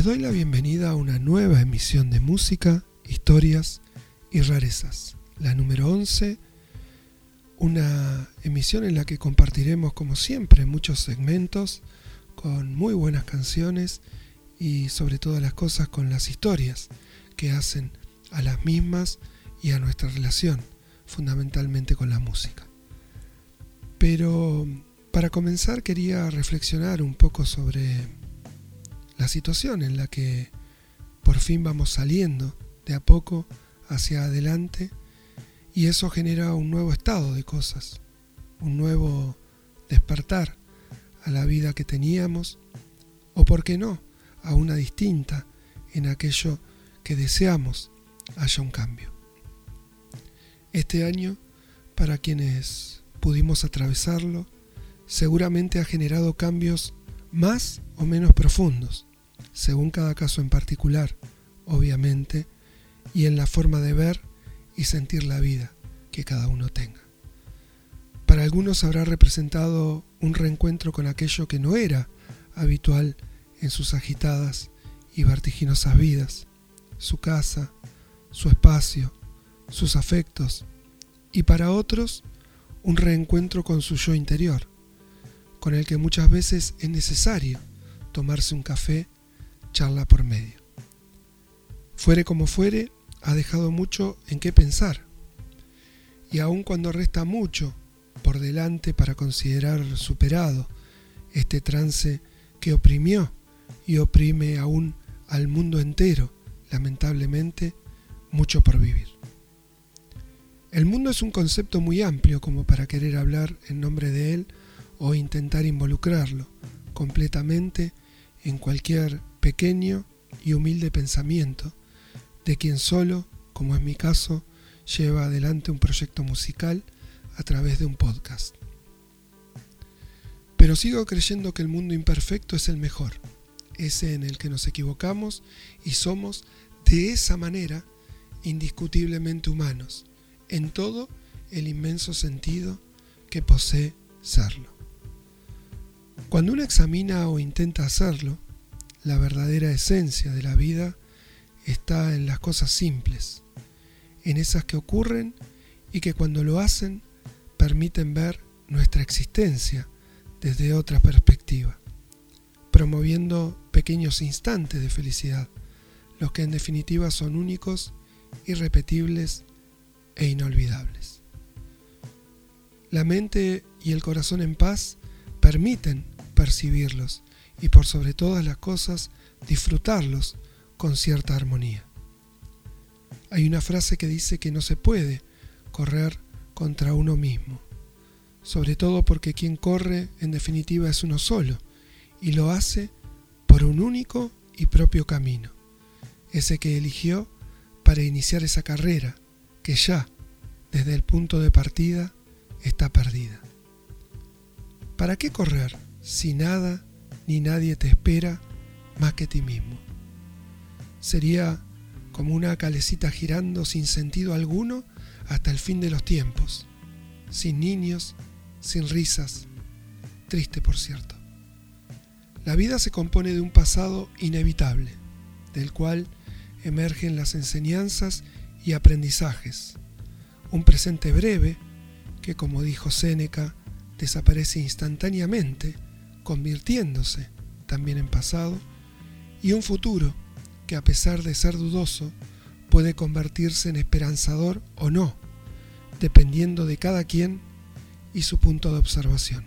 Les doy la bienvenida a una nueva emisión de música, historias y rarezas, la número 11, una emisión en la que compartiremos como siempre muchos segmentos con muy buenas canciones y sobre todas las cosas con las historias que hacen a las mismas y a nuestra relación, fundamentalmente con la música. Pero para comenzar quería reflexionar un poco sobre la situación en la que por fin vamos saliendo de a poco hacia adelante y eso genera un nuevo estado de cosas, un nuevo despertar a la vida que teníamos o, por qué no, a una distinta en aquello que deseamos haya un cambio. Este año, para quienes pudimos atravesarlo, seguramente ha generado cambios más o menos profundos, según cada caso en particular, obviamente, y en la forma de ver y sentir la vida que cada uno tenga. Para algunos habrá representado un reencuentro con aquello que no era habitual en sus agitadas y vertiginosas vidas, su casa, su espacio, sus afectos, y para otros un reencuentro con su yo interior, con el que muchas veces es necesario tomarse un café por medio. Fuere como fuere, ha dejado mucho en qué pensar. Y aun cuando resta mucho por delante para considerar superado este trance que oprimió y oprime aún al mundo entero, lamentablemente, mucho por vivir. El mundo es un concepto muy amplio como para querer hablar en nombre de él o intentar involucrarlo completamente en cualquier pequeño y humilde pensamiento de quien solo, como es mi caso, lleva adelante un proyecto musical a través de un podcast. Pero sigo creyendo que el mundo imperfecto es el mejor, ese en el que nos equivocamos y somos de esa manera indiscutiblemente humanos, en todo el inmenso sentido que posee serlo. Cuando uno examina o intenta hacerlo, la verdadera esencia de la vida está en las cosas simples, en esas que ocurren y que cuando lo hacen permiten ver nuestra existencia desde otra perspectiva, promoviendo pequeños instantes de felicidad, los que en definitiva son únicos, irrepetibles e inolvidables. La mente y el corazón en paz permiten percibirlos y por sobre todas las cosas disfrutarlos con cierta armonía. Hay una frase que dice que no se puede correr contra uno mismo, sobre todo porque quien corre en definitiva es uno solo y lo hace por un único y propio camino, ese que eligió para iniciar esa carrera que ya, desde el punto de partida, está perdida. ¿Para qué correr si nada ni nadie te espera más que ti mismo. Sería como una calecita girando sin sentido alguno hasta el fin de los tiempos, sin niños, sin risas, triste por cierto. La vida se compone de un pasado inevitable, del cual emergen las enseñanzas y aprendizajes, un presente breve que, como dijo Séneca, desaparece instantáneamente convirtiéndose también en pasado, y un futuro que a pesar de ser dudoso, puede convertirse en esperanzador o no, dependiendo de cada quien y su punto de observación.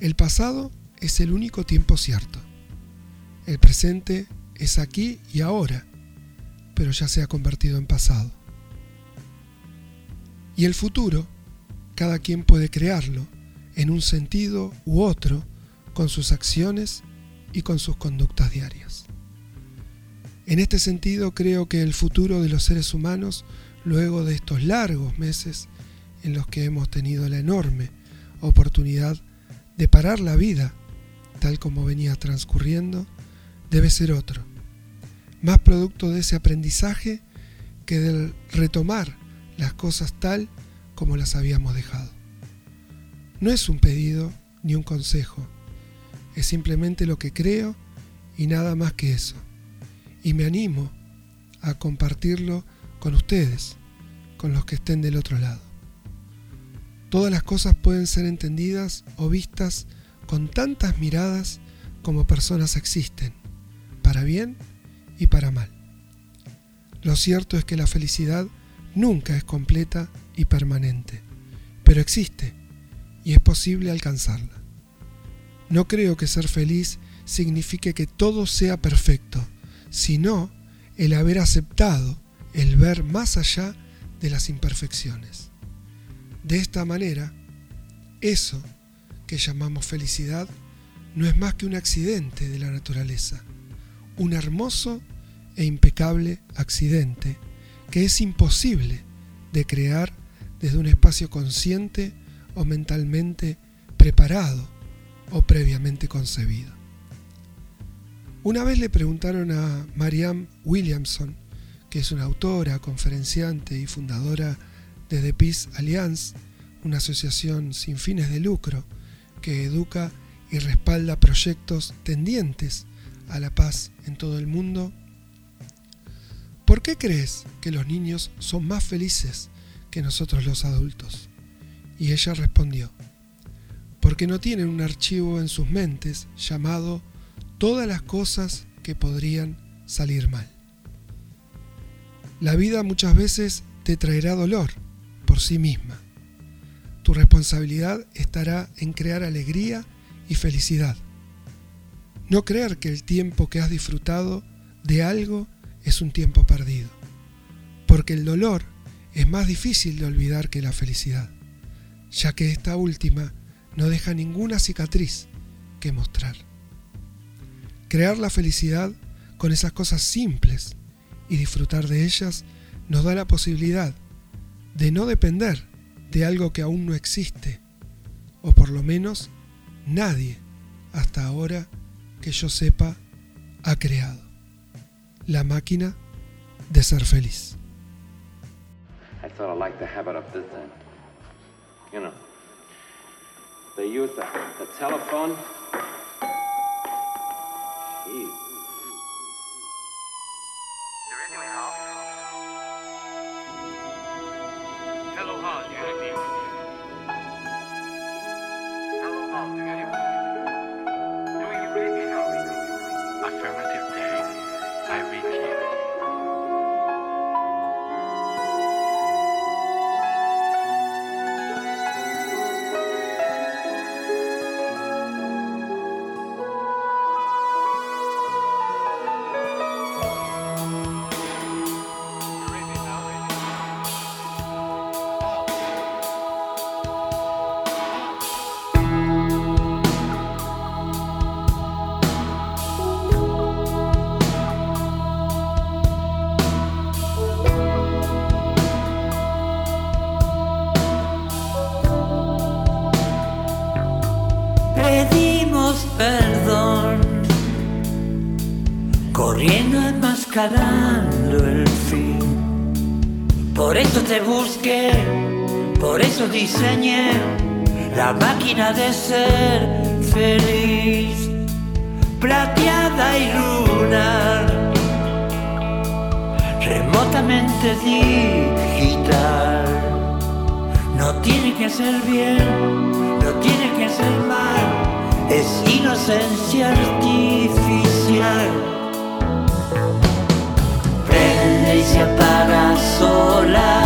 El pasado es el único tiempo cierto. El presente es aquí y ahora, pero ya se ha convertido en pasado. Y el futuro, cada quien puede crearlo en un sentido u otro con sus acciones y con sus conductas diarias. En este sentido creo que el futuro de los seres humanos, luego de estos largos meses en los que hemos tenido la enorme oportunidad de parar la vida tal como venía transcurriendo, debe ser otro, más producto de ese aprendizaje que del retomar las cosas tal como las habíamos dejado. No es un pedido ni un consejo, es simplemente lo que creo y nada más que eso. Y me animo a compartirlo con ustedes, con los que estén del otro lado. Todas las cosas pueden ser entendidas o vistas con tantas miradas como personas existen, para bien y para mal. Lo cierto es que la felicidad nunca es completa y permanente, pero existe y es posible alcanzarla. No creo que ser feliz signifique que todo sea perfecto, sino el haber aceptado el ver más allá de las imperfecciones. De esta manera, eso que llamamos felicidad no es más que un accidente de la naturaleza, un hermoso e impecable accidente que es imposible de crear desde un espacio consciente o mentalmente preparado o previamente concebido. Una vez le preguntaron a Marianne Williamson, que es una autora, conferenciante y fundadora de The Peace Alliance, una asociación sin fines de lucro que educa y respalda proyectos tendientes a la paz en todo el mundo. ¿Por qué crees que los niños son más felices que nosotros los adultos? Y ella respondió, porque no tienen un archivo en sus mentes llamado todas las cosas que podrían salir mal. La vida muchas veces te traerá dolor por sí misma. Tu responsabilidad estará en crear alegría y felicidad. No creer que el tiempo que has disfrutado de algo es un tiempo perdido, porque el dolor es más difícil de olvidar que la felicidad, ya que esta última no deja ninguna cicatriz que mostrar. Crear la felicidad con esas cosas simples y disfrutar de ellas nos da la posibilidad de no depender de algo que aún no existe, o por lo menos nadie hasta ahora que yo sepa ha creado. La máquina de ser feliz. You know, they use the, the telephone. Máquina de ser feliz, plateada y lunar, remotamente digital. No tiene que ser bien, no tiene que ser mal, es inocencia artificial y se apaga sola,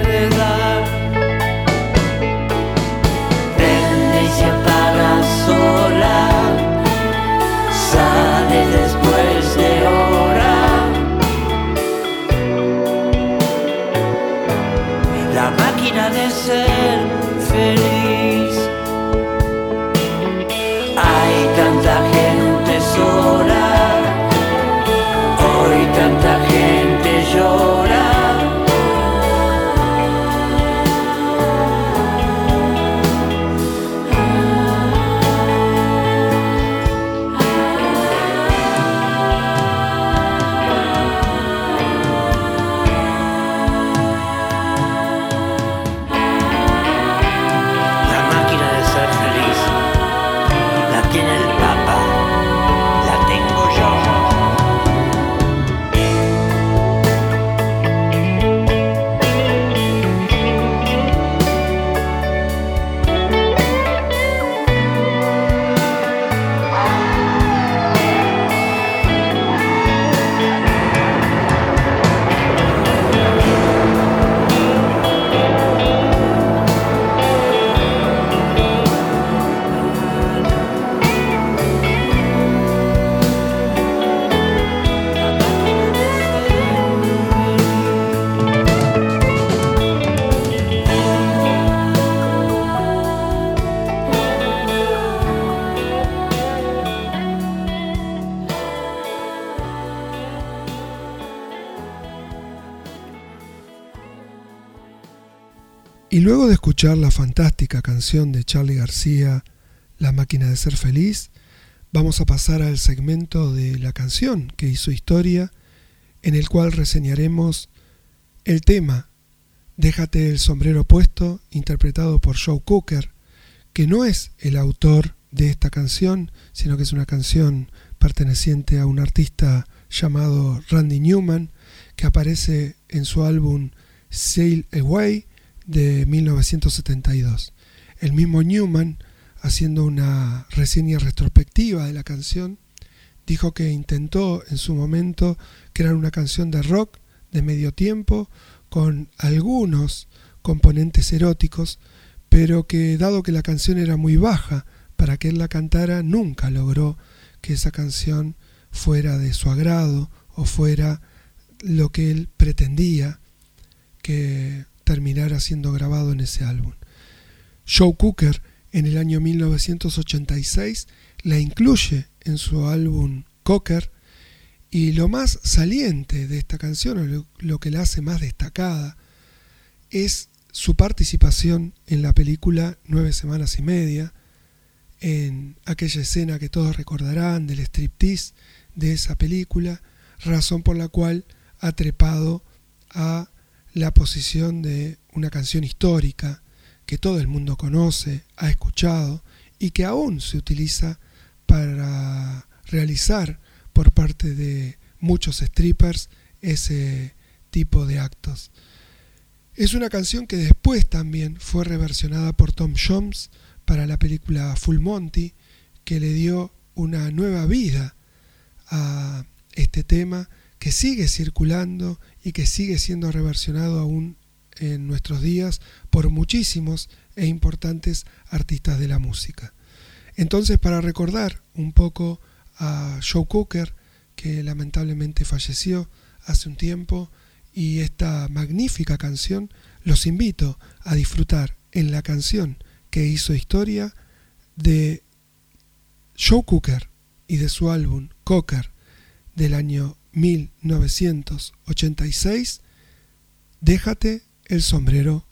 máquina de ser feliz. La fantástica canción de Charlie García, La máquina de ser feliz, vamos a pasar al segmento de la canción que hizo historia, en el cual reseñaremos el tema Déjate el sombrero puesto, interpretado por Joe Cooker, que no es el autor de esta canción, sino que es una canción perteneciente a un artista llamado Randy Newman, que aparece en su álbum Sail Away de 1972. El mismo Newman, haciendo una reseña retrospectiva de la canción, dijo que intentó en su momento crear una canción de rock de medio tiempo con algunos componentes eróticos, pero que dado que la canción era muy baja para que él la cantara, nunca logró que esa canción fuera de su agrado o fuera lo que él pretendía que terminara siendo grabado en ese álbum. Joe Cooker en el año 1986 la incluye en su álbum Cocker y lo más saliente de esta canción, o lo, lo que la hace más destacada, es su participación en la película Nueve Semanas y Media, en aquella escena que todos recordarán del striptease de esa película, razón por la cual ha trepado a la posición de una canción histórica que todo el mundo conoce, ha escuchado y que aún se utiliza para realizar por parte de muchos strippers ese tipo de actos. Es una canción que después también fue reversionada por Tom Jones para la película Full Monty, que le dio una nueva vida a este tema que sigue circulando y que sigue siendo reversionado aún en nuestros días por muchísimos e importantes artistas de la música. Entonces, para recordar un poco a Joe Cooker, que lamentablemente falleció hace un tiempo, y esta magnífica canción, los invito a disfrutar en la canción que hizo historia de Joe Cooker y de su álbum Cocker del año 1986, Déjate el sombrero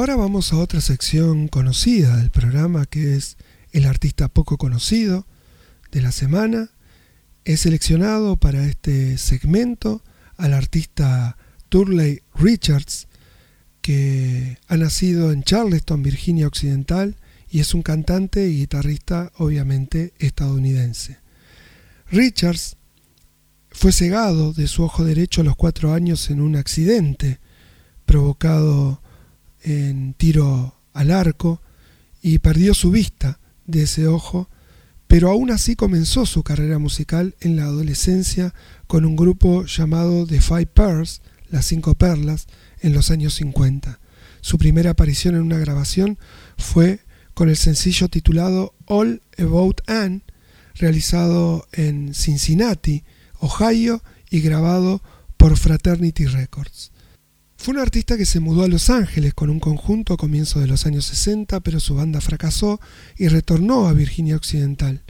ahora vamos a otra sección conocida del programa que es el artista poco conocido de la semana. He seleccionado para este segmento al artista Turley Richards, que ha nacido en Charleston, Virginia Occidental, y es un cantante y guitarrista obviamente estadounidense. Richards fue cegado de su ojo derecho a los cuatro años en un accidente provocado en tiro al arco y perdió su vista de ese ojo, pero aún así comenzó su carrera musical en la adolescencia con un grupo llamado The Five Pearls, las cinco perlas, en los años 50. Su primera aparición en una grabación fue con el sencillo titulado All About Anne, realizado en Cincinnati, Ohio y grabado por Fraternity Records. Fue un artista que se mudó a Los Ángeles con un conjunto a comienzos de los años 60, pero su banda fracasó y retornó a Virginia Occidental.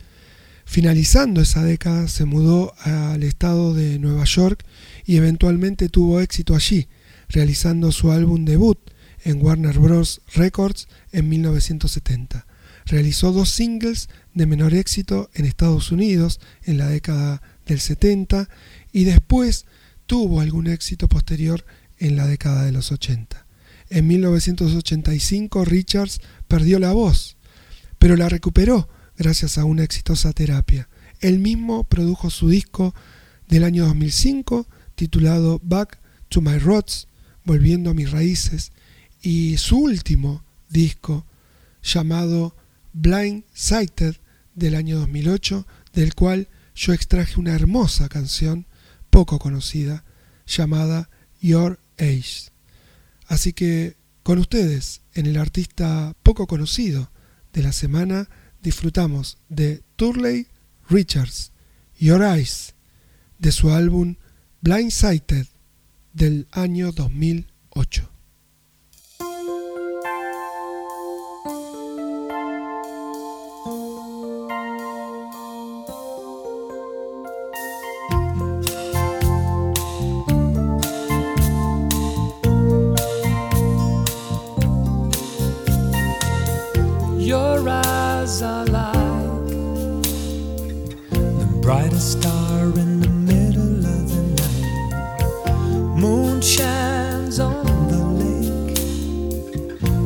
Finalizando esa década, se mudó al estado de Nueva York y eventualmente tuvo éxito allí, realizando su álbum debut en Warner Bros. Records en 1970. Realizó dos singles de menor éxito en Estados Unidos en la década del 70 y después tuvo algún éxito posterior en la década de los 80. En 1985 Richards perdió la voz, pero la recuperó gracias a una exitosa terapia. Él mismo produjo su disco del año 2005 titulado Back to My Roots, Volviendo a mis raíces, y su último disco llamado Blind Sighted del año 2008, del cual yo extraje una hermosa canción poco conocida llamada Your Así que con ustedes, en el artista poco conocido de la semana, disfrutamos de Turley Richards, Your Eyes, de su álbum Blindsighted del año 2008.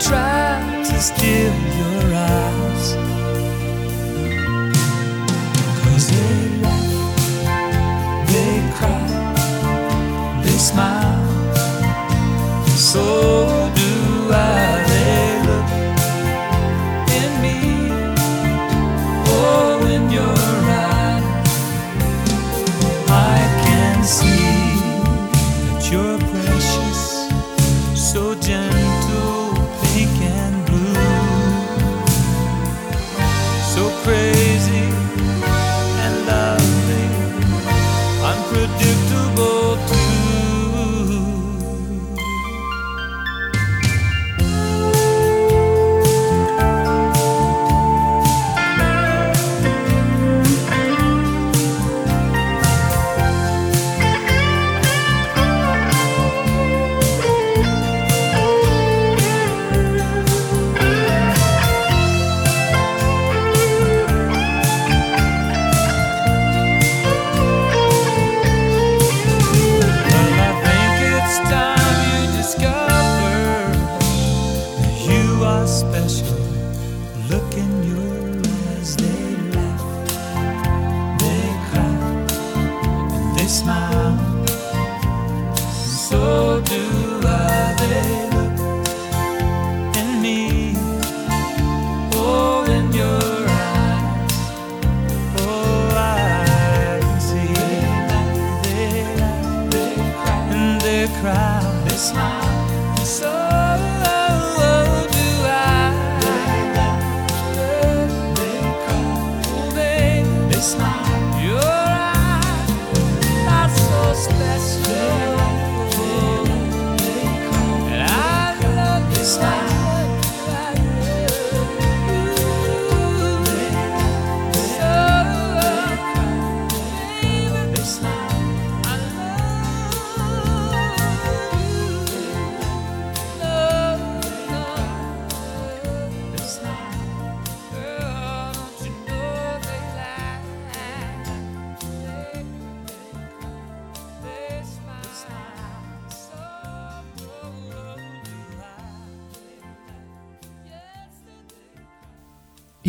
try to steal your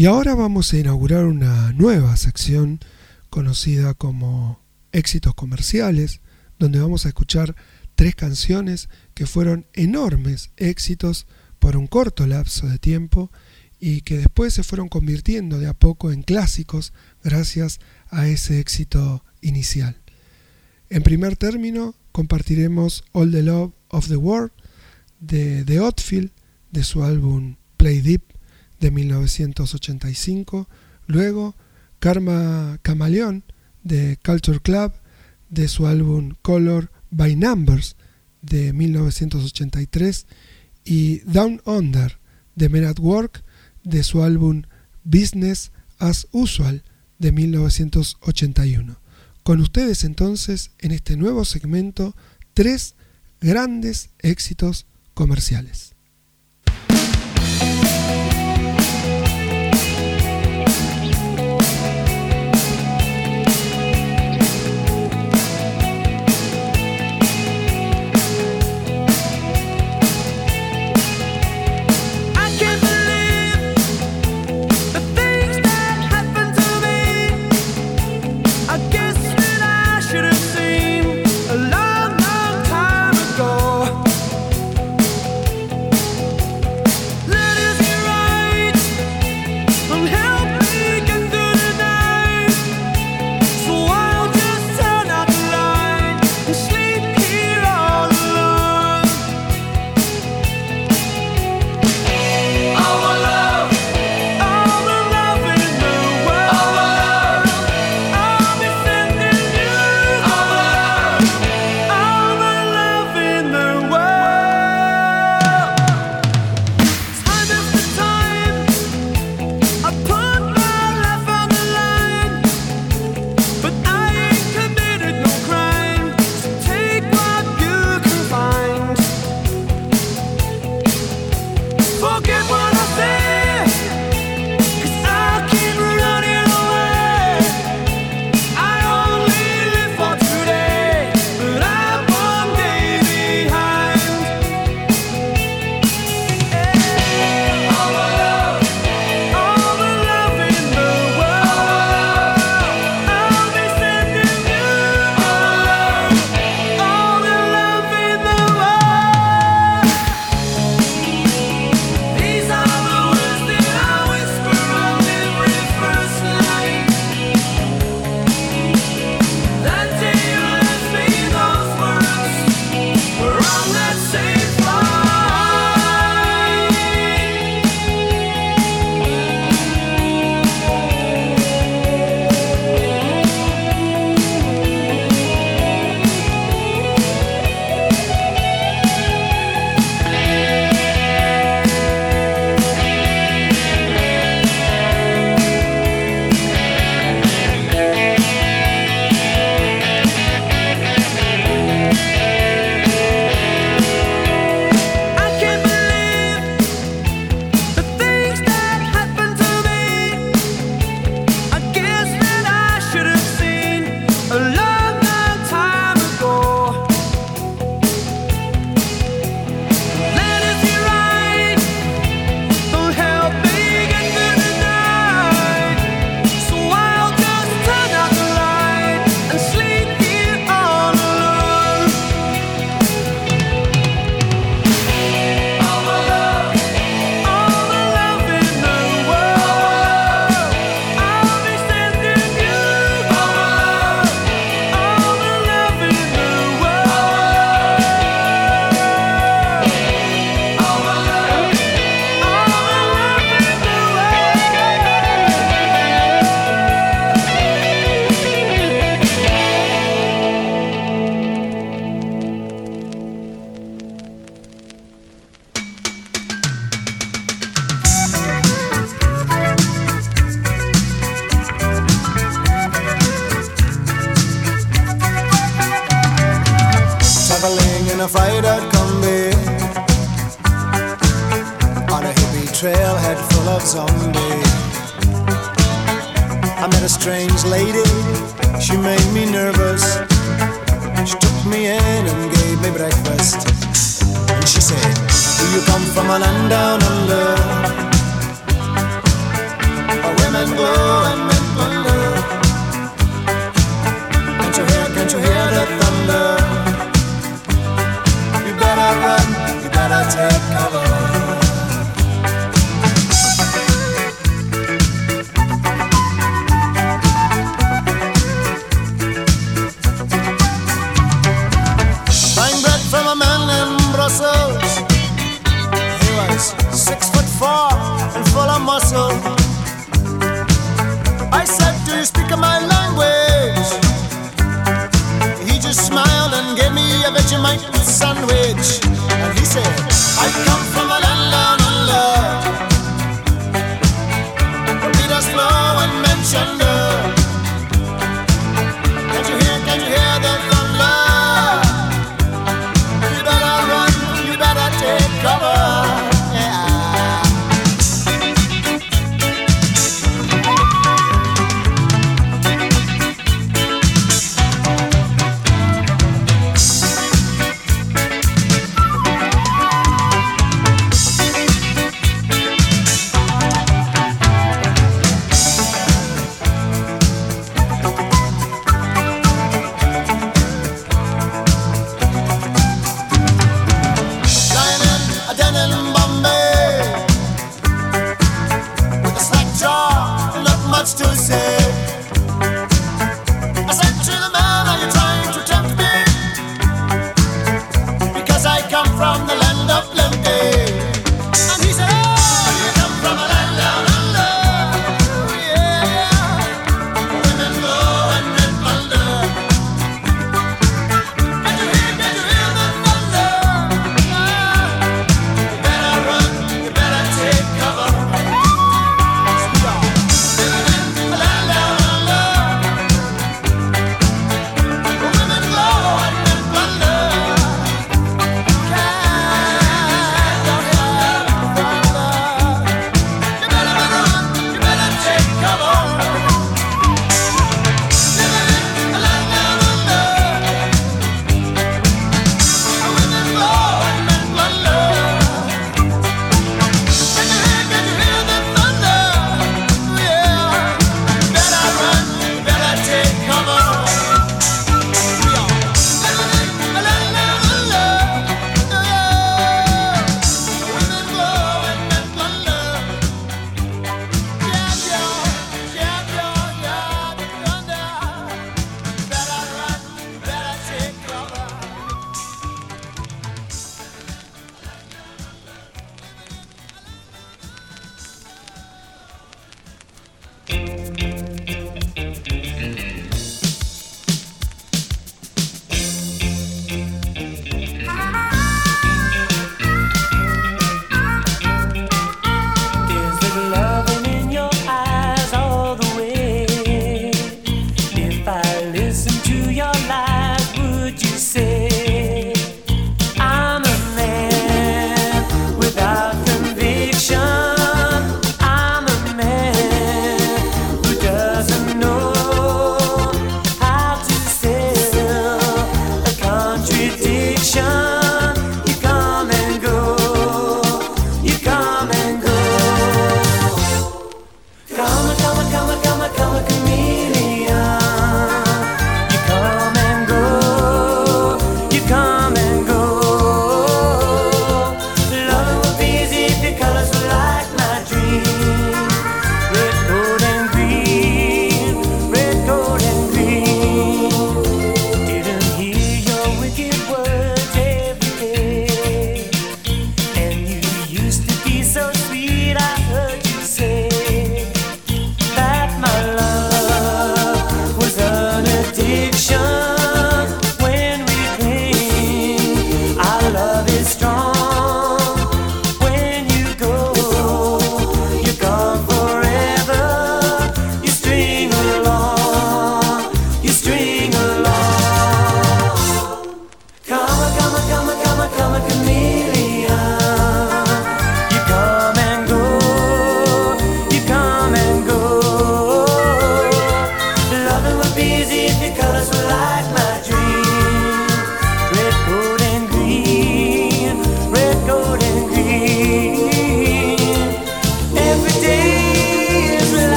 Y ahora vamos a inaugurar una nueva sección conocida como éxitos comerciales, donde vamos a escuchar tres canciones que fueron enormes éxitos por un corto lapso de tiempo y que después se fueron convirtiendo de a poco en clásicos gracias a ese éxito inicial. En primer término, compartiremos All the Love of the World de The de su álbum Play Deep de 1985, luego Karma Camaleón de Culture Club de su álbum Color by Numbers de 1983 y Down Under de Men at Work de su álbum Business as Usual de 1981. Con ustedes entonces en este nuevo segmento tres grandes éxitos comerciales.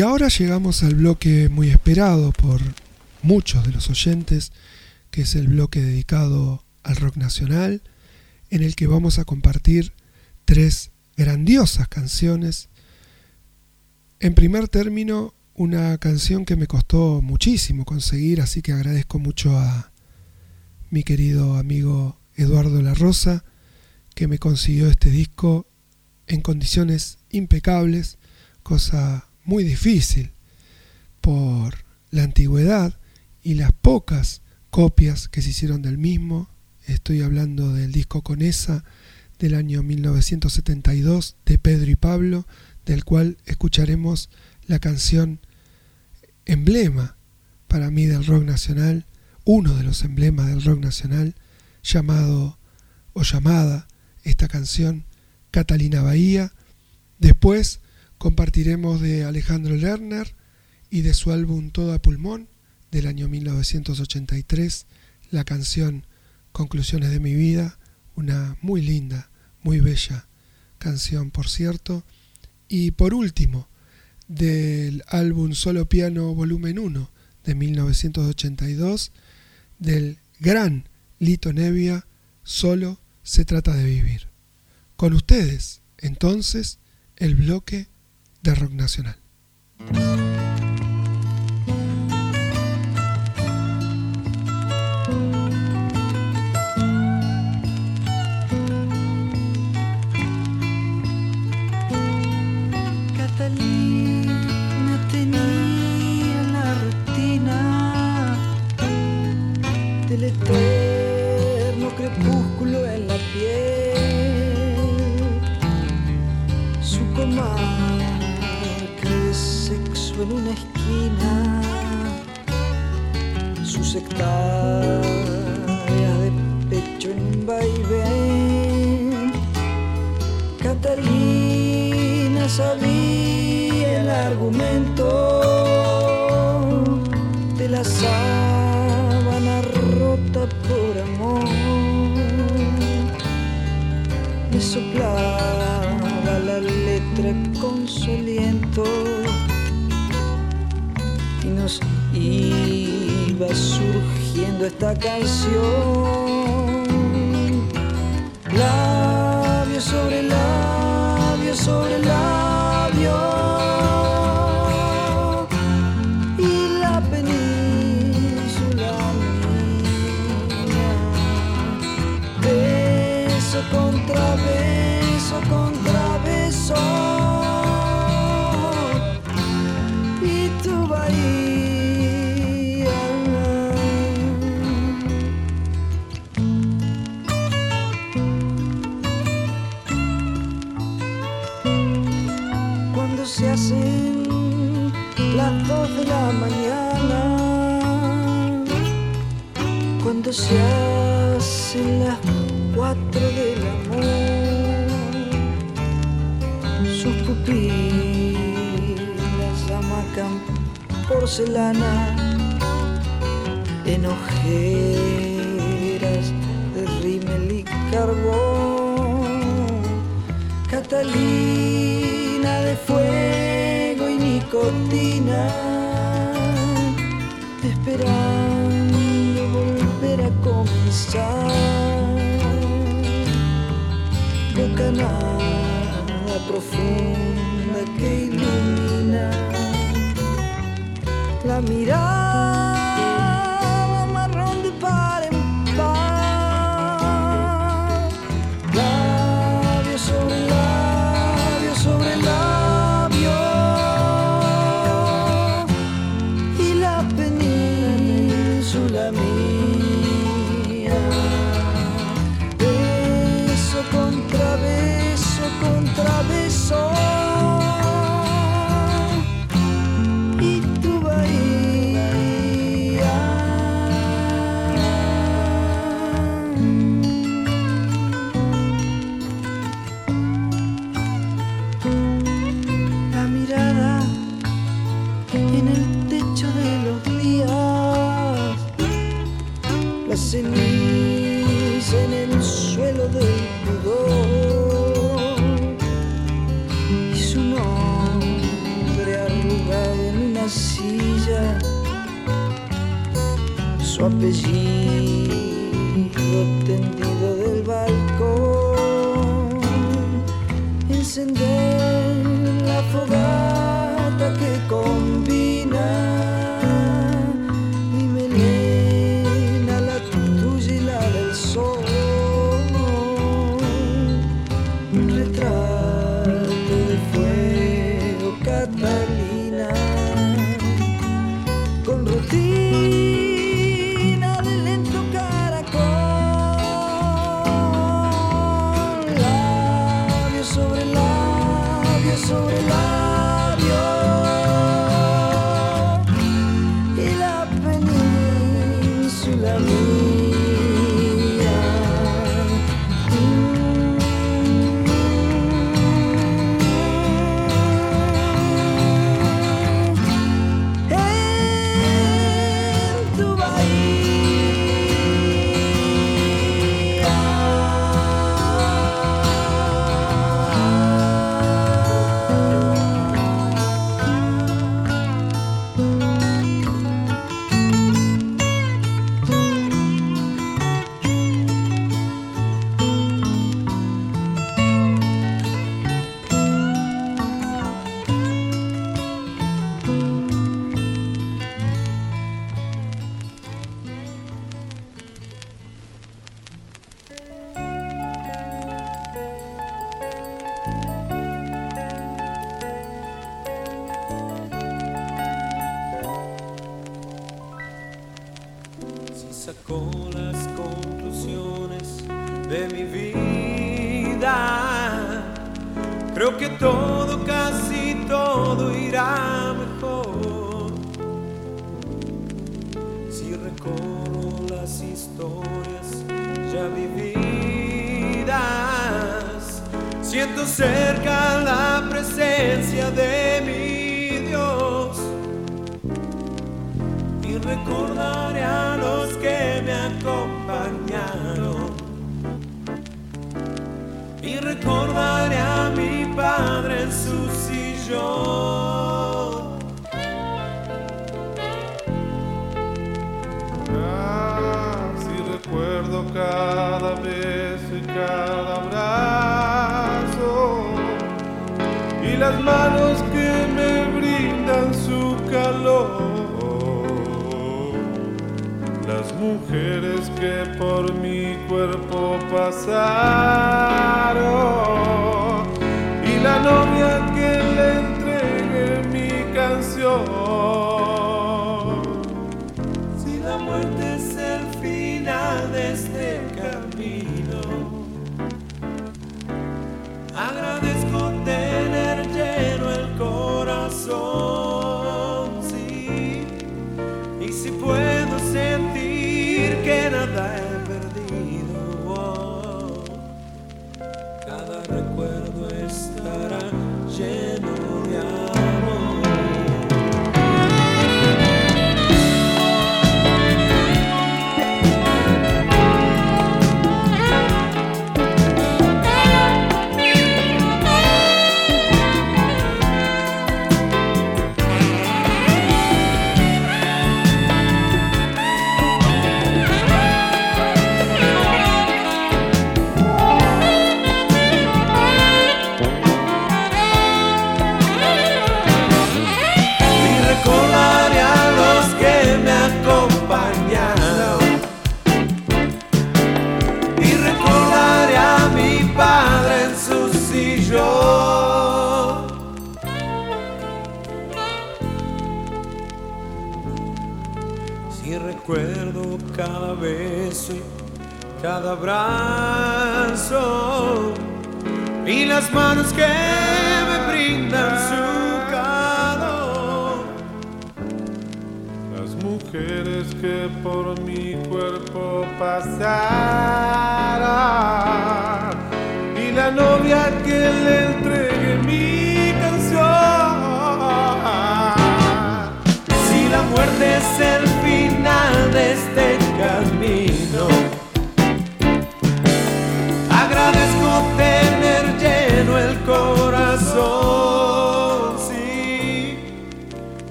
Y ahora llegamos al bloque muy esperado por muchos de los oyentes, que es el bloque dedicado al rock nacional, en el que vamos a compartir tres grandiosas canciones. En primer término, una canción que me costó muchísimo conseguir, así que agradezco mucho a mi querido amigo Eduardo La Rosa, que me consiguió este disco en condiciones impecables, cosa muy difícil por la antigüedad y las pocas copias que se hicieron del mismo. Estoy hablando del disco Conesa del año 1972 de Pedro y Pablo, del cual escucharemos la canción emblema para mí del rock nacional, uno de los emblemas del rock nacional, llamado o llamada esta canción Catalina Bahía. Después compartiremos de Alejandro Lerner y de su álbum Todo a Pulmón del año 1983 la canción Conclusiones de mi vida, una muy linda, muy bella canción por cierto. Y por último, del álbum Solo Piano Volumen 1 de 1982 del gran Lito Nevia, Solo se trata de vivir. Con ustedes, entonces, el bloque de rock nacional. En una esquina, su sectaria de pecho en vaivén. Catalina sabía el argumento de la sábana rota por amor. Le soplaba la letra con su aliento iba surgiendo esta canción. Labio sobre labio sobre labio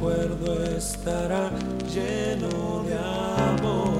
recuerdo estará lleno de amor.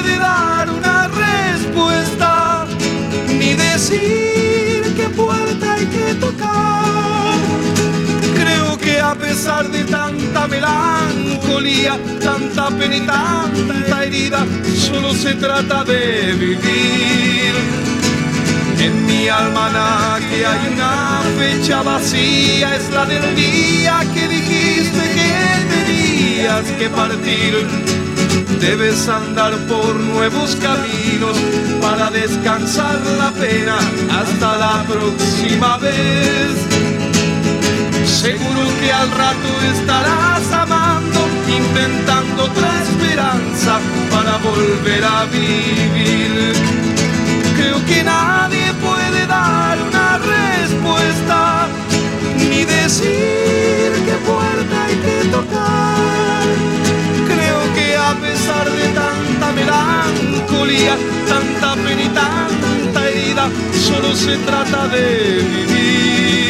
puede dar una respuesta, ni decir qué puerta hay que tocar. Creo que a pesar de tanta melancolía, tanta pena y tanta herida, solo se trata de vivir. En mi almanaque hay una fecha vacía, es la del día que dijiste que tenías que partir. Debes andar por nuevos caminos para descansar la pena hasta la próxima vez. Seguro que al rato estarás amando, inventando otra esperanza para volver a vivir. Creo que nadie puede dar una respuesta, ni decir qué puerta hay que tocar. A pesar de tanta melancolía, tanta pena y tanta herida, solo se trata de vivir.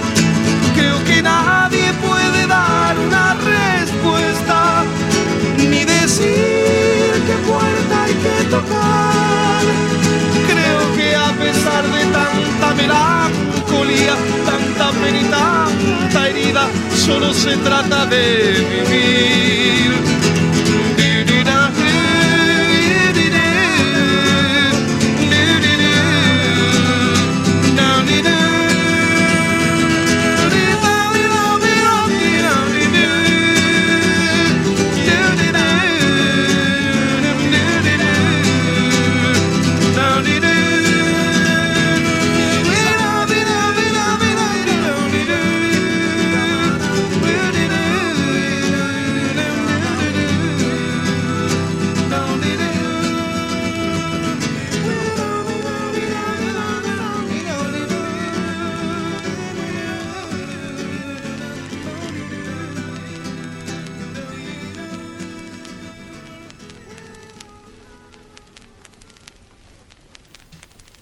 Tocar. Creo que a pesar de tanta melancolía, tanta pena y tanta herida, solo se trata de vivir.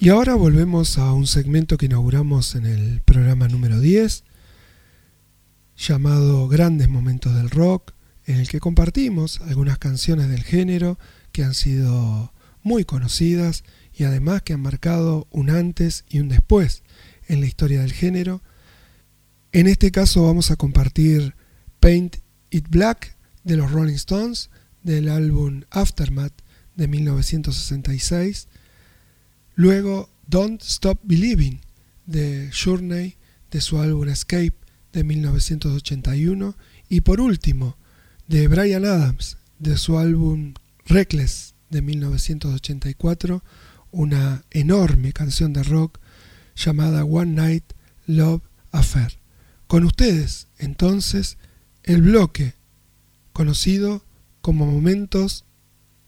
Y ahora volvemos a un segmento que inauguramos en el programa número 10, llamado Grandes Momentos del Rock, en el que compartimos algunas canciones del género que han sido muy conocidas y además que han marcado un antes y un después en la historia del género. En este caso vamos a compartir Paint It Black de los Rolling Stones del álbum Aftermath de 1966. Luego Don't Stop Believing de Journey de su álbum Escape de 1981. Y por último, de Brian Adams de su álbum Reckless de 1984, una enorme canción de rock llamada One Night Love Affair. Con ustedes, entonces, el bloque conocido como momentos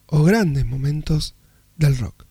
o grandes momentos del rock.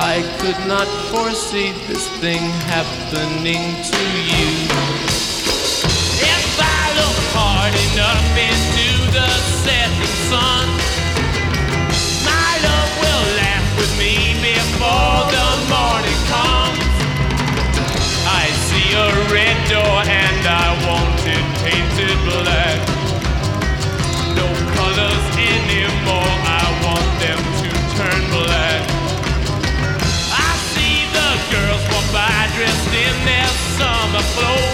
I could not foresee this thing happening to you. If I look hard enough into the setting sun, my love will laugh with me before the morning comes. I see a red door and I want it painted black. blow.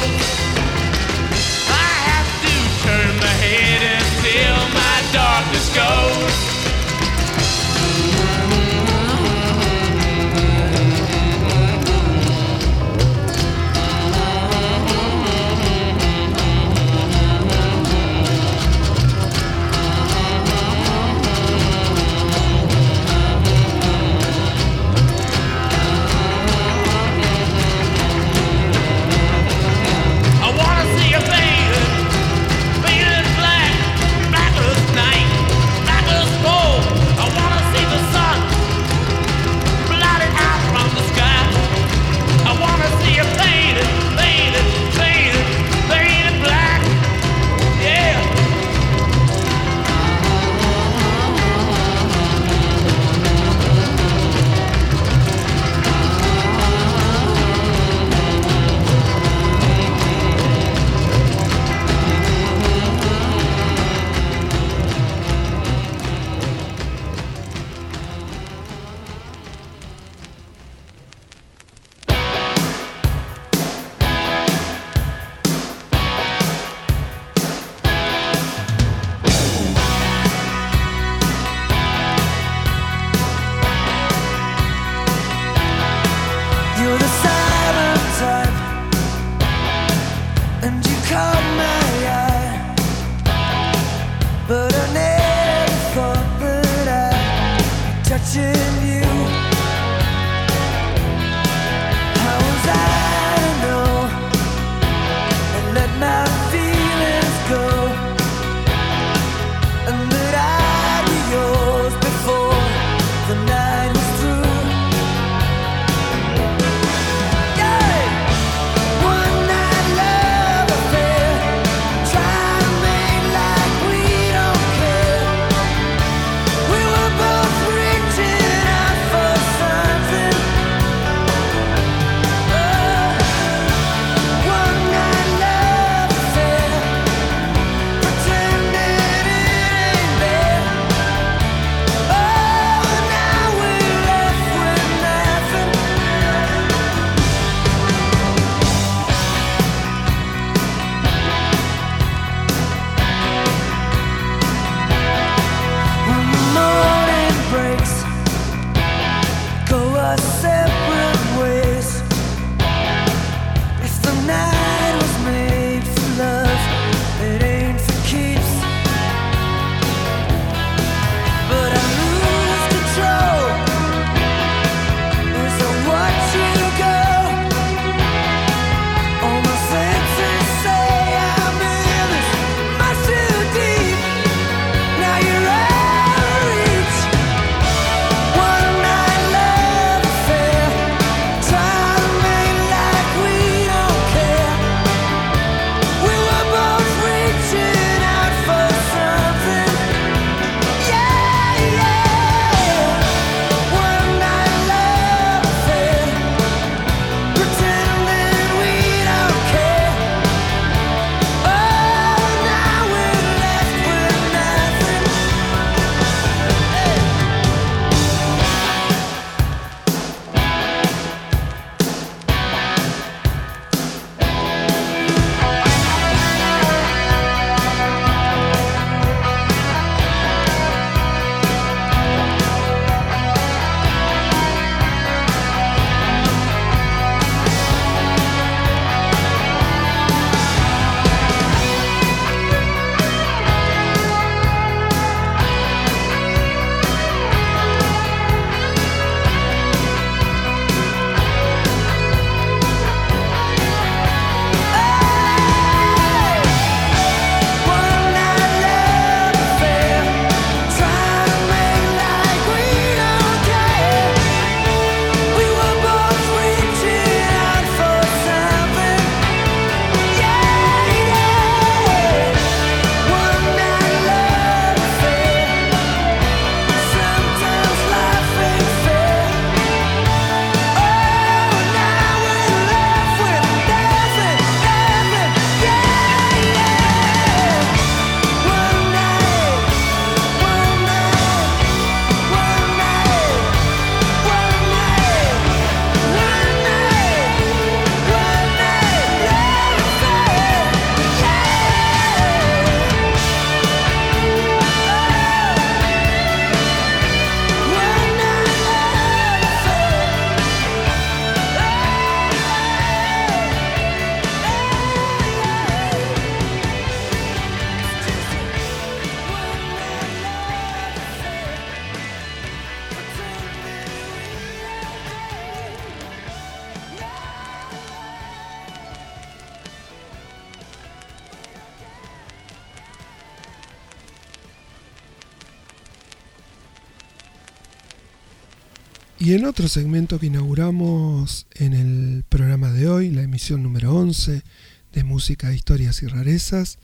En otro segmento que inauguramos en el programa de hoy, la emisión número 11 de Música, Historias y Rarezas,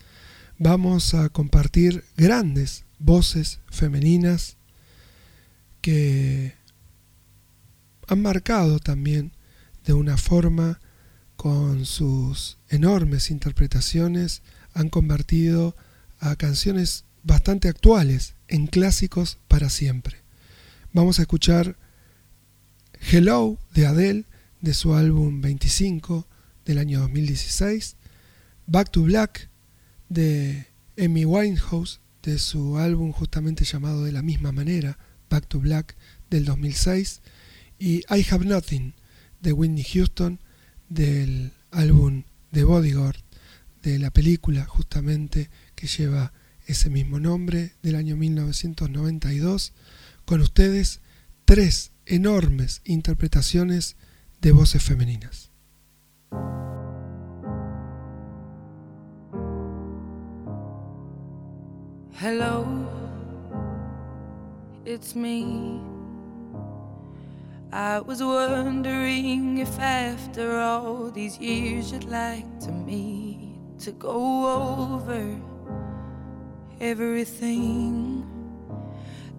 vamos a compartir grandes voces femeninas que han marcado también de una forma con sus enormes interpretaciones, han convertido a canciones bastante actuales en clásicos para siempre. Vamos a escuchar Hello de Adele de su álbum 25 del año 2016, Back to Black de Amy Winehouse de su álbum justamente llamado de la misma manera, Back to Black del 2006, y I Have Nothing de Whitney Houston del álbum The Bodyguard de la película justamente que lleva ese mismo nombre del año 1992. Con ustedes tres enormes interpretaciones de voces femeninas. Hello, it's me. I was wondering if after all these years you'd like to meet to go over everything.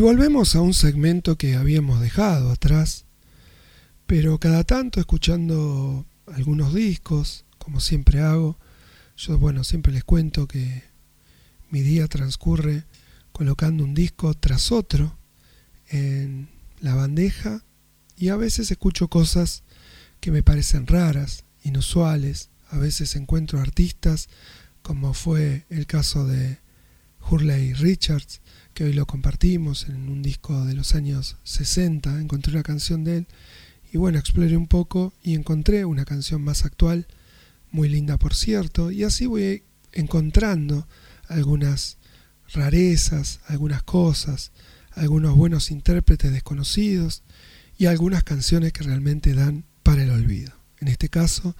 volvemos a un segmento que habíamos dejado atrás, pero cada tanto escuchando algunos discos, como siempre hago, yo bueno, siempre les cuento que mi día transcurre colocando un disco tras otro en la bandeja y a veces escucho cosas que me parecen raras, inusuales, a veces encuentro artistas como fue el caso de Hurley Richards, que hoy lo compartimos en un disco de los años 60, encontré una canción de él y bueno, exploré un poco y encontré una canción más actual, muy linda por cierto, y así voy encontrando algunas rarezas, algunas cosas, algunos buenos intérpretes desconocidos y algunas canciones que realmente dan para el olvido. En este caso,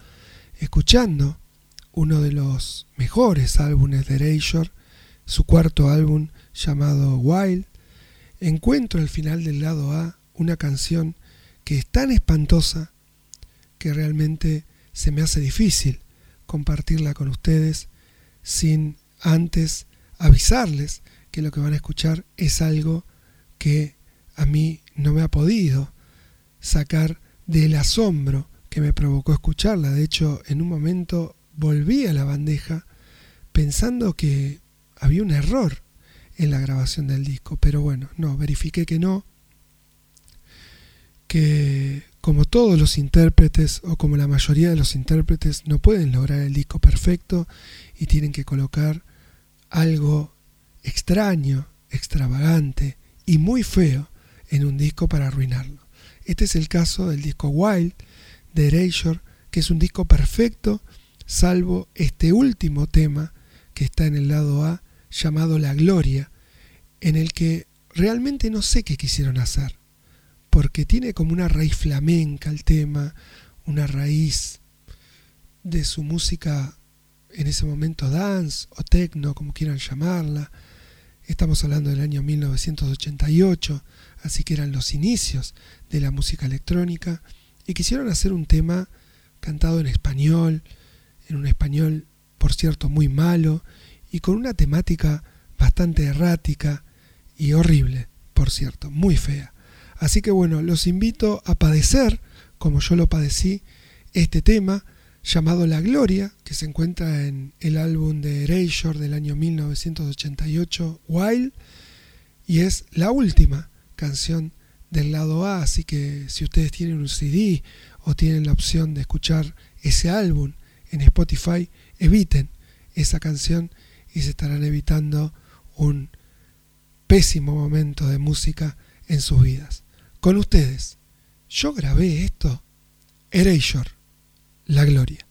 escuchando uno de los mejores álbumes de Erasure, su cuarto álbum llamado Wild, encuentro al final del lado A una canción que es tan espantosa que realmente se me hace difícil compartirla con ustedes sin antes avisarles que lo que van a escuchar es algo que a mí no me ha podido sacar del asombro que me provocó escucharla. De hecho, en un momento volví a la bandeja pensando que había un error en la grabación del disco, pero bueno, no, verifiqué que no, que como todos los intérpretes o como la mayoría de los intérpretes no pueden lograr el disco perfecto y tienen que colocar algo extraño, extravagante y muy feo en un disco para arruinarlo. Este es el caso del disco Wild de Erasure, que es un disco perfecto, salvo este último tema que está en el lado A, llamado La Gloria, en el que realmente no sé qué quisieron hacer, porque tiene como una raíz flamenca el tema, una raíz de su música en ese momento dance o techno, como quieran llamarla. Estamos hablando del año 1988, así que eran los inicios de la música electrónica, y quisieron hacer un tema cantado en español, en un español, por cierto, muy malo, y con una temática bastante errática y horrible, por cierto, muy fea. Así que bueno, los invito a padecer, como yo lo padecí, este tema llamado La Gloria, que se encuentra en el álbum de Erasure del año 1988, Wild, y es la última canción del lado A, así que si ustedes tienen un CD o tienen la opción de escuchar ese álbum en Spotify, eviten esa canción y se estarán evitando un pésimo momento de música en sus vidas. Con ustedes, yo grabé esto, Erasure, la gloria.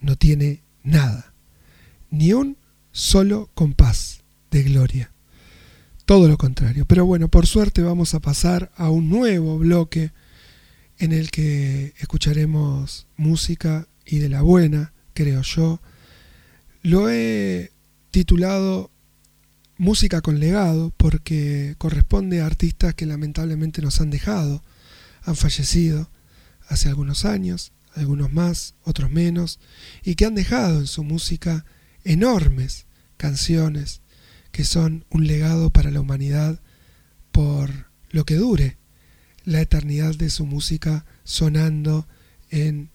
No tiene nada. Ni un solo compás de gloria. Todo lo contrario. Pero bueno, por suerte vamos a pasar a un nuevo bloque en el que escucharemos música y de la buena, creo yo. Lo he titulado Música con legado porque corresponde a artistas que lamentablemente nos han dejado, han fallecido hace algunos años, algunos más, otros menos, y que han dejado en su música enormes canciones que son un legado para la humanidad por lo que dure la eternidad de su música sonando en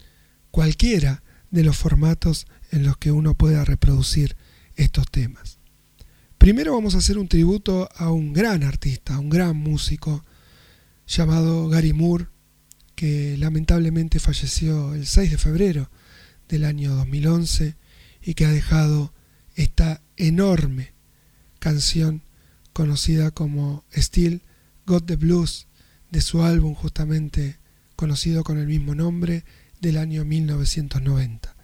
cualquiera de los formatos en los que uno pueda reproducir estos temas. Primero vamos a hacer un tributo a un gran artista, un gran músico llamado Gary Moore, que lamentablemente falleció el 6 de febrero del año 2011 y que ha dejado esta enorme canción conocida como Still Got the Blues de su álbum justamente conocido con el mismo nombre del año 1990.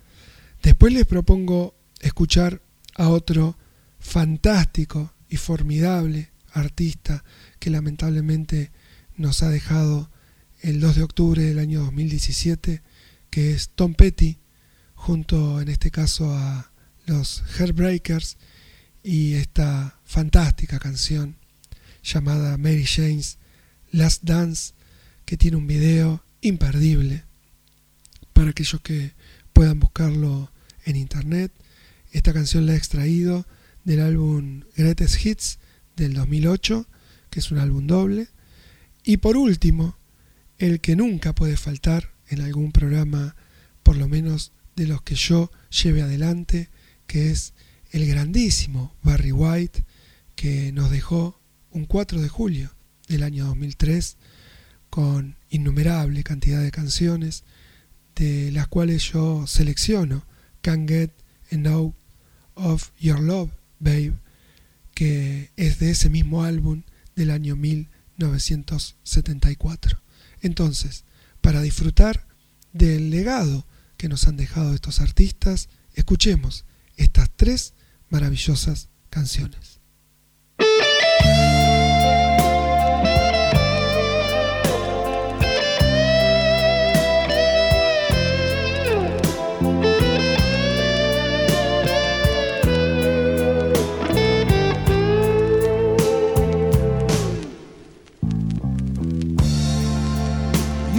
Después les propongo escuchar a otro fantástico y formidable artista que lamentablemente nos ha dejado el 2 de octubre del año 2017, que es Tom Petty, junto en este caso a los Heartbreakers y esta fantástica canción llamada Mary Jane's Last Dance, que tiene un video imperdible para aquellos que puedan buscarlo en internet. Esta canción la he extraído del álbum Greatest Hits del 2008, que es un álbum doble. Y por último, el que nunca puede faltar en algún programa, por lo menos de los que yo lleve adelante, que es el grandísimo Barry White, que nos dejó un 4 de julio del año 2003 con innumerable cantidad de canciones, de las cuales yo selecciono Can't Get Enough of Your Love, Babe, que es de ese mismo álbum del año 1974. Entonces, para disfrutar del legado que nos han dejado estos artistas, escuchemos estas tres maravillosas canciones.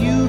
you.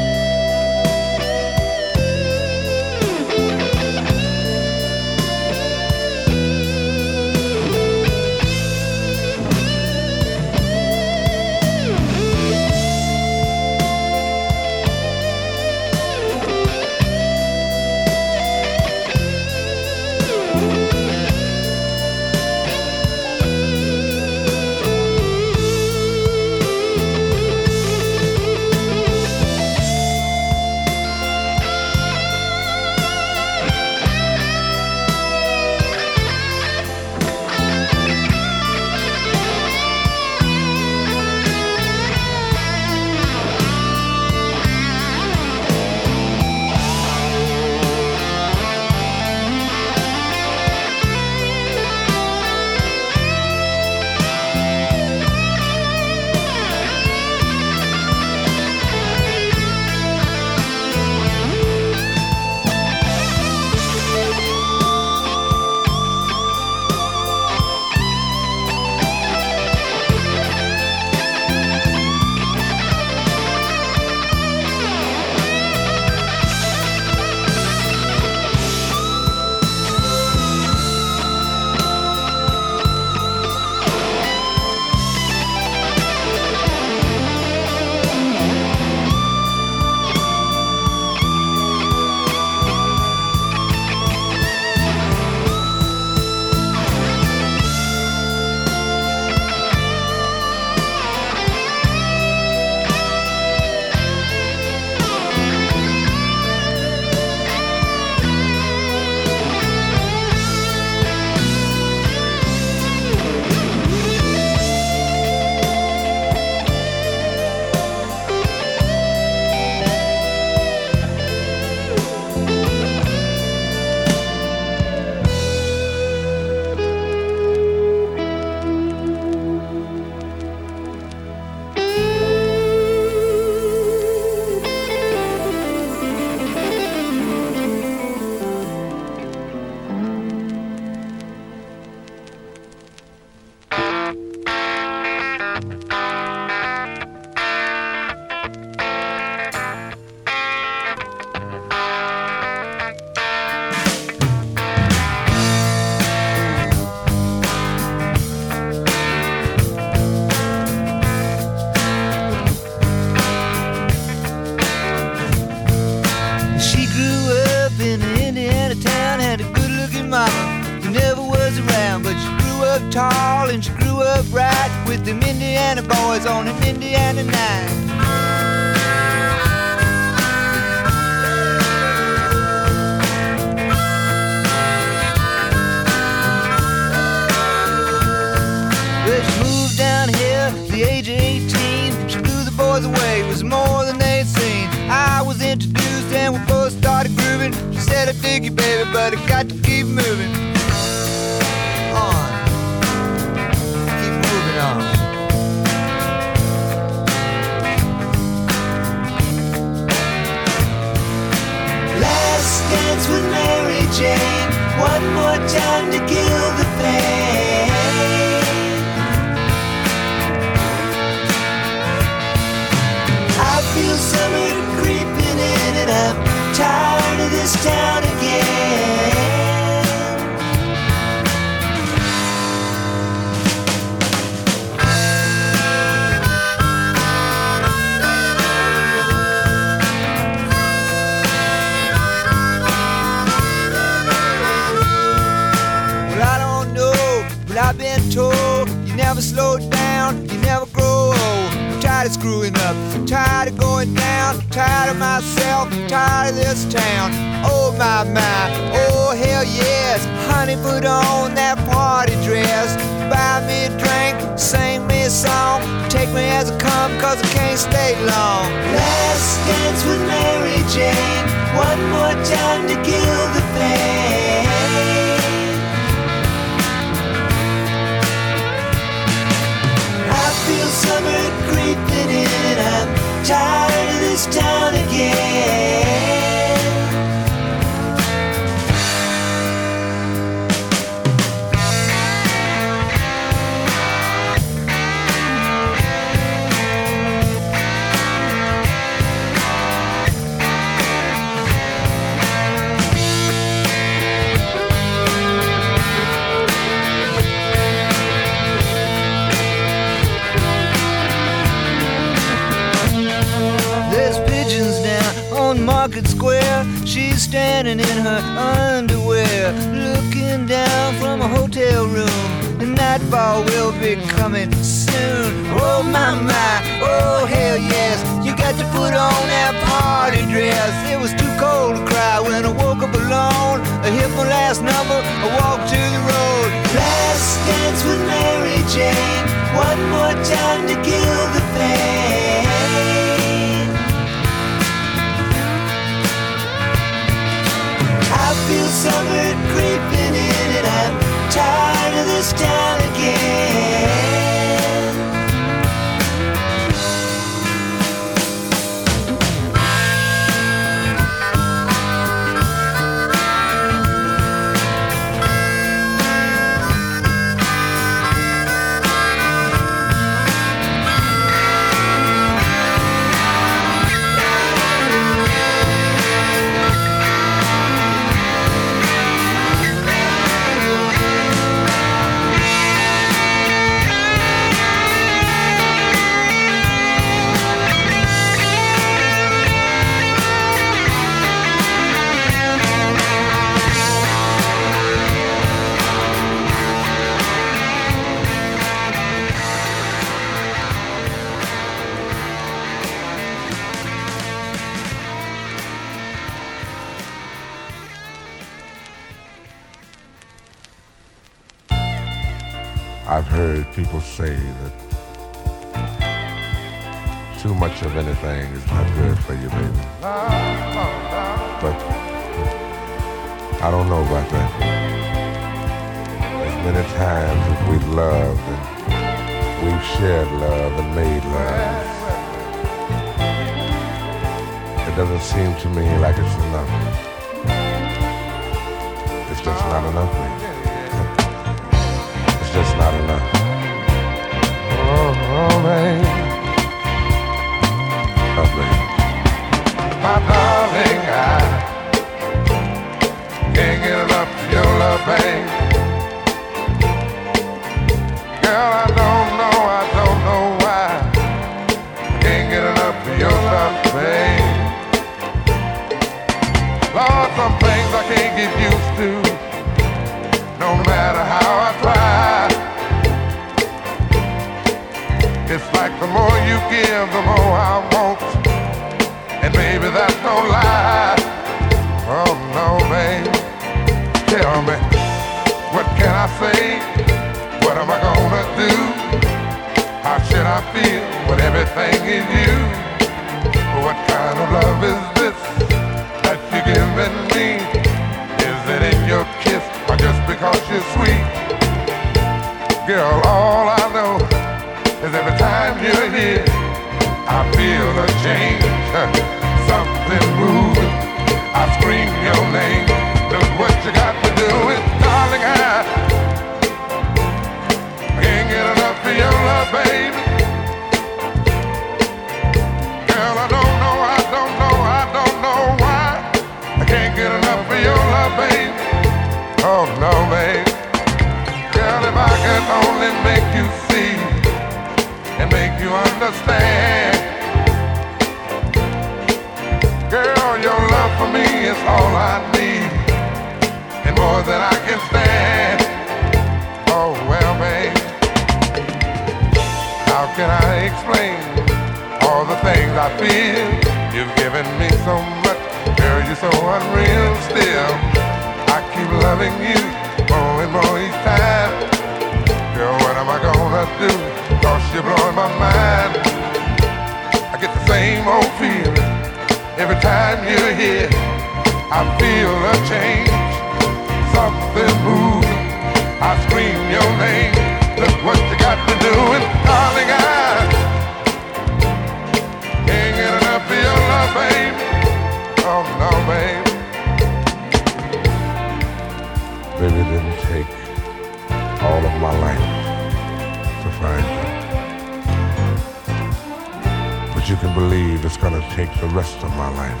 believe it's going to take the rest of my life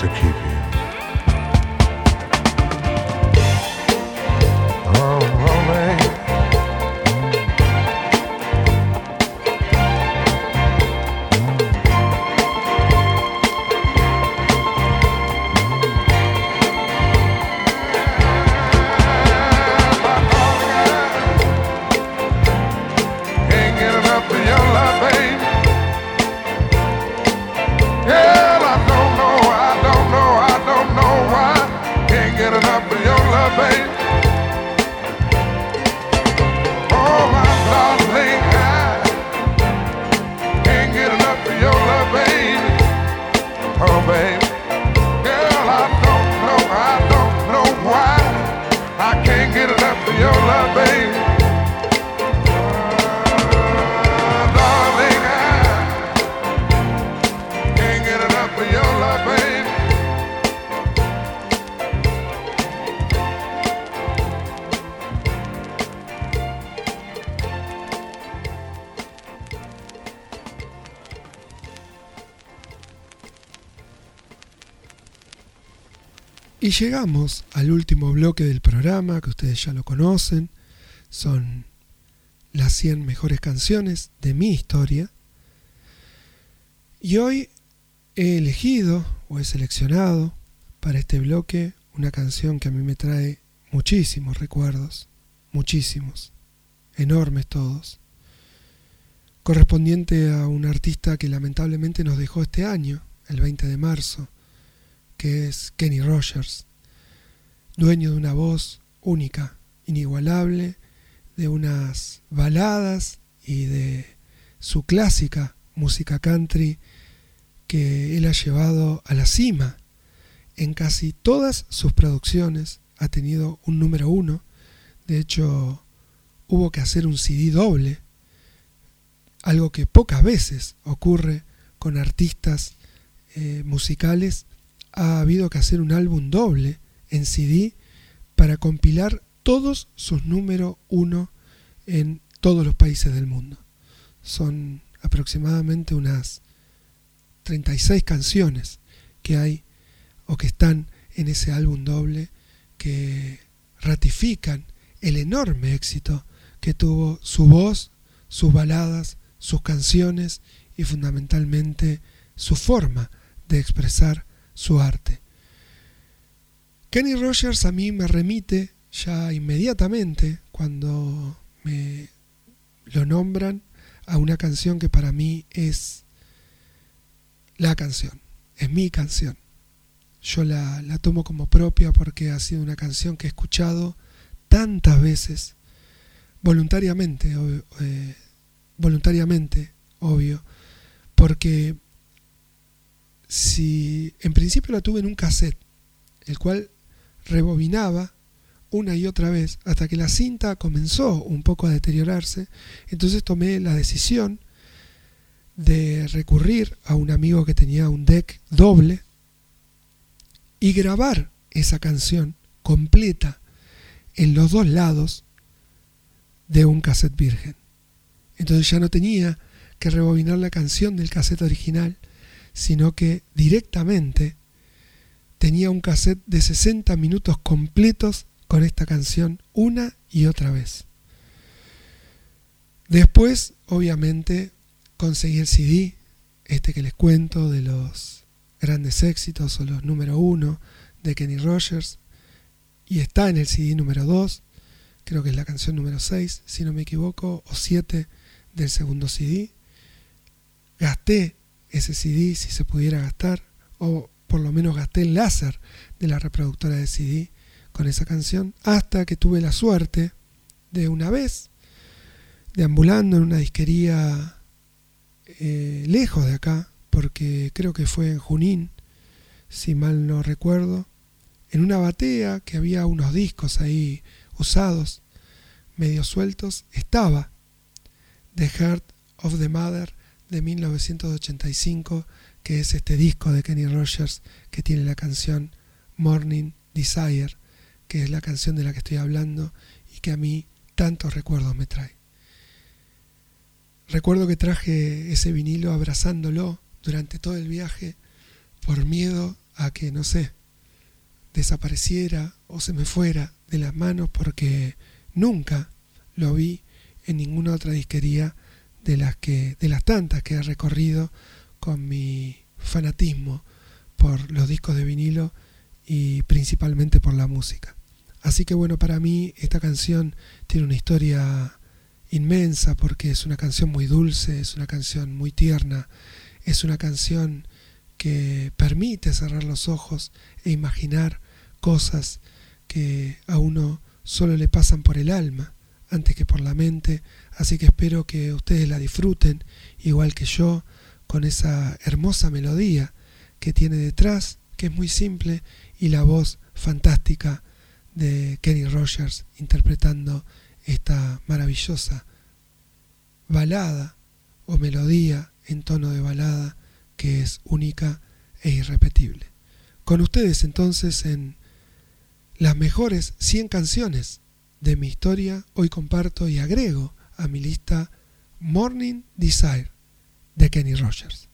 to keep you. Llegamos al último bloque del programa, que ustedes ya lo conocen. Son las 100 mejores canciones de mi historia. Y hoy he elegido o he seleccionado para este bloque una canción que a mí me trae muchísimos recuerdos, muchísimos, enormes todos, correspondiente a un artista que lamentablemente nos dejó este año, el 20 de marzo, que es Kenny Rogers, dueño de una voz única, inigualable, de unas baladas y de su clásica música country que él ha llevado a la cima. En casi todas sus producciones ha tenido un número uno. De hecho, hubo que hacer un CD doble, algo que pocas veces ocurre con artistas eh, musicales. Ha habido que hacer un álbum doble en CD para compilar todos sus número uno en todos los países del mundo. Son aproximadamente unas 36 canciones que hay o que están en ese álbum doble que ratifican el enorme éxito que tuvo su voz, sus baladas, sus canciones y fundamentalmente su forma de expresar su arte. Kenny Rogers a mí me remite ya inmediatamente cuando me lo nombran a una canción que para mí es la canción, es mi canción. Yo la, la tomo como propia porque ha sido una canción que he escuchado tantas veces, voluntariamente, eh, voluntariamente, obvio, porque si en principio la tuve en un cassette, el cual rebobinaba una y otra vez hasta que la cinta comenzó un poco a deteriorarse, entonces tomé la decisión de recurrir a un amigo que tenía un deck doble y grabar esa canción completa en los dos lados de un cassette virgen. Entonces ya no tenía que rebobinar la canción del cassette original, sino que directamente tenía un cassette de 60 minutos completos con esta canción una y otra vez. Después, obviamente, conseguí el CD, este que les cuento, de los grandes éxitos o los número uno de Kenny Rogers, y está en el CD número 2, creo que es la canción número 6, si no me equivoco, o 7 del segundo CD. Gasté ese CD si se pudiera gastar, o por lo menos gasté el láser de la reproductora de CD con esa canción, hasta que tuve la suerte de una vez, deambulando en una disquería eh, lejos de acá, porque creo que fue en Junín, si mal no recuerdo, en una batea que había unos discos ahí usados, medio sueltos, estaba The Heart of the Mother de 1985, que es este disco de Kenny Rogers que tiene la canción Morning Desire, que es la canción de la que estoy hablando y que a mí tantos recuerdos me trae. Recuerdo que traje ese vinilo abrazándolo durante todo el viaje por miedo a que, no sé, desapareciera o se me fuera de las manos porque nunca lo vi en ninguna otra disquería de las que de las tantas que he recorrido con mi fanatismo por los discos de vinilo y principalmente por la música. Así que bueno, para mí esta canción tiene una historia inmensa porque es una canción muy dulce, es una canción muy tierna, es una canción que permite cerrar los ojos e imaginar cosas que a uno solo le pasan por el alma antes que por la mente, así que espero que ustedes la disfruten, igual que yo, con esa hermosa melodía que tiene detrás, que es muy simple, y la voz fantástica de Kenny Rogers interpretando esta maravillosa balada o melodía en tono de balada que es única e irrepetible. Con ustedes entonces en las mejores 100 canciones de mi historia, hoy comparto y agrego a mi lista Morning Desire de Kenny Rogers.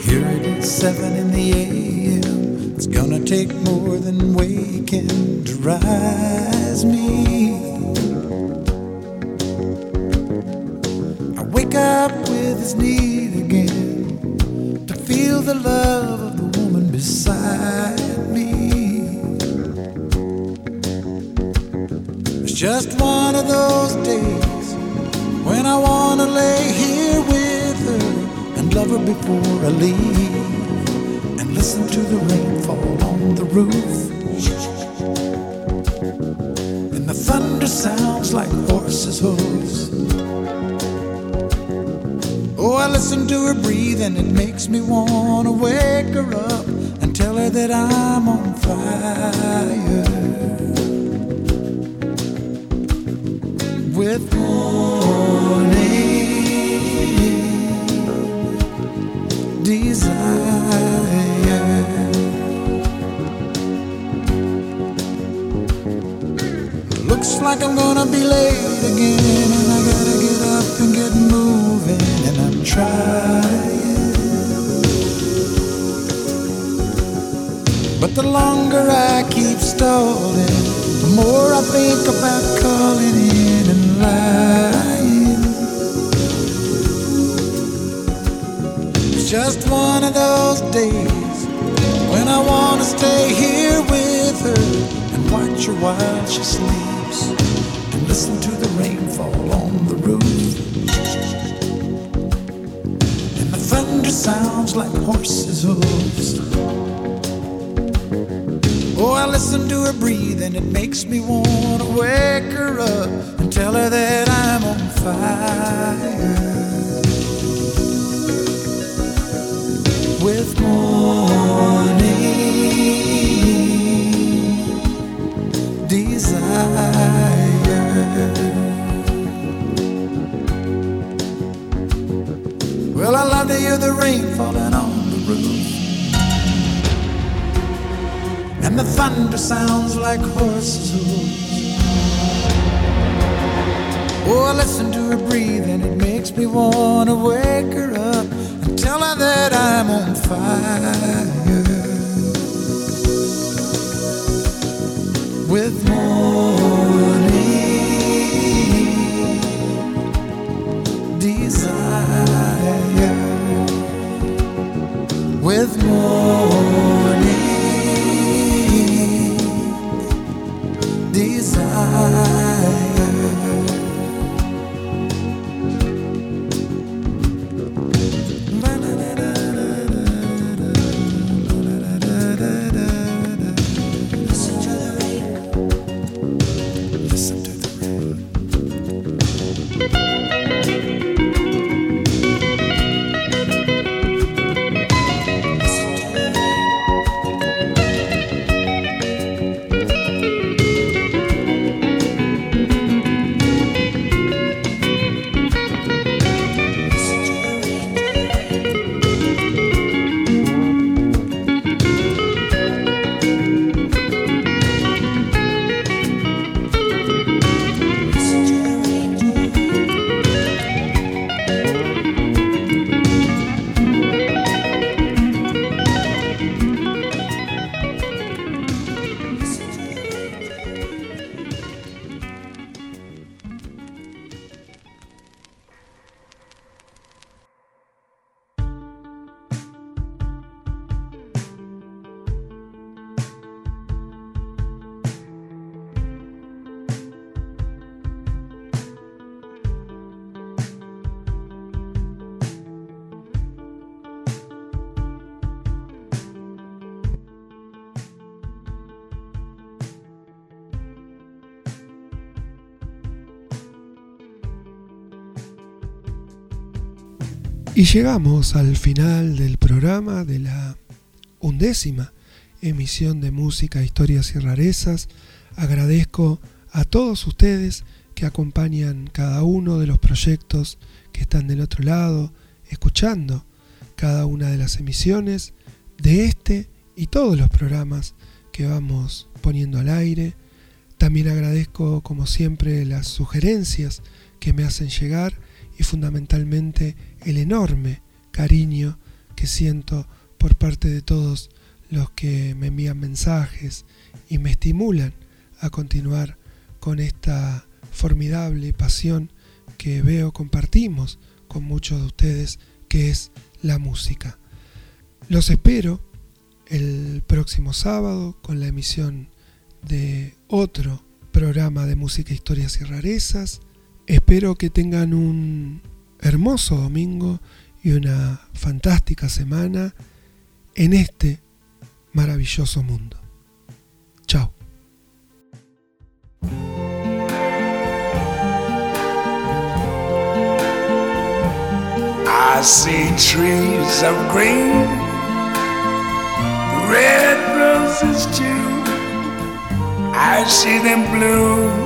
Here it is, seven in the AM. It's gonna take more than waking to rise me. Up with this need again to feel the love of the woman beside me. It's just one of those days when I wanna lay here with her and love her before I leave and listen to the rain fall on the roof. And the thunder sounds like horses' hooves. Oh, I listen to her breathe and it makes me wanna wake her up and tell her that I'm on fire. With morning desire. Looks like I'm gonna be late again, trying. But the longer I keep stalling, the more I think about calling in and lying. It's just one of those days when I wanna stay here with her and watch her while she sleeps sounds like horses' hooves. Oh, I listen to her breathe and it makes me wanna wake her up and tell her that I'm on fire. The rain falling on the roof. And the thunder sounds like horses' hooves. Oh, I listen to her breathe and it makes me wanna wake her up and tell her that I'm on fire. With morning Oh. Y llegamos al final del programa de la undécima emisión de música, historias y rarezas. Agradezco a todos ustedes que acompañan cada uno de los proyectos que están del otro lado, escuchando cada una de las emisiones de este y todos los programas que vamos poniendo al aire. También agradezco, como siempre, las sugerencias que me hacen llegar y fundamentalmente el enorme cariño que siento por parte de todos los que me envían mensajes y me estimulan a continuar con esta formidable pasión que veo compartimos con muchos de ustedes, que es la música. Los espero el próximo sábado con la emisión de otro programa de música, historias y rarezas. Espero que tengan un hermoso domingo y una fantástica semana en este maravilloso mundo. Chao. I see trees of green, red roses too. I see them bloom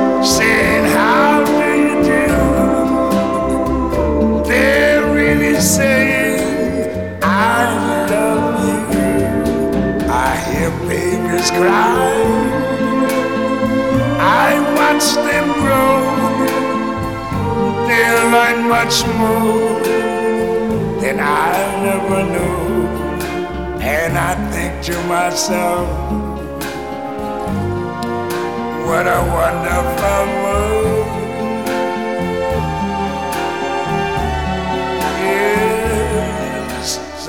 saying, I love you. I hear babies cry. I watch them grow. They learn much more than I never knew. And I think to myself, what a wonderful world.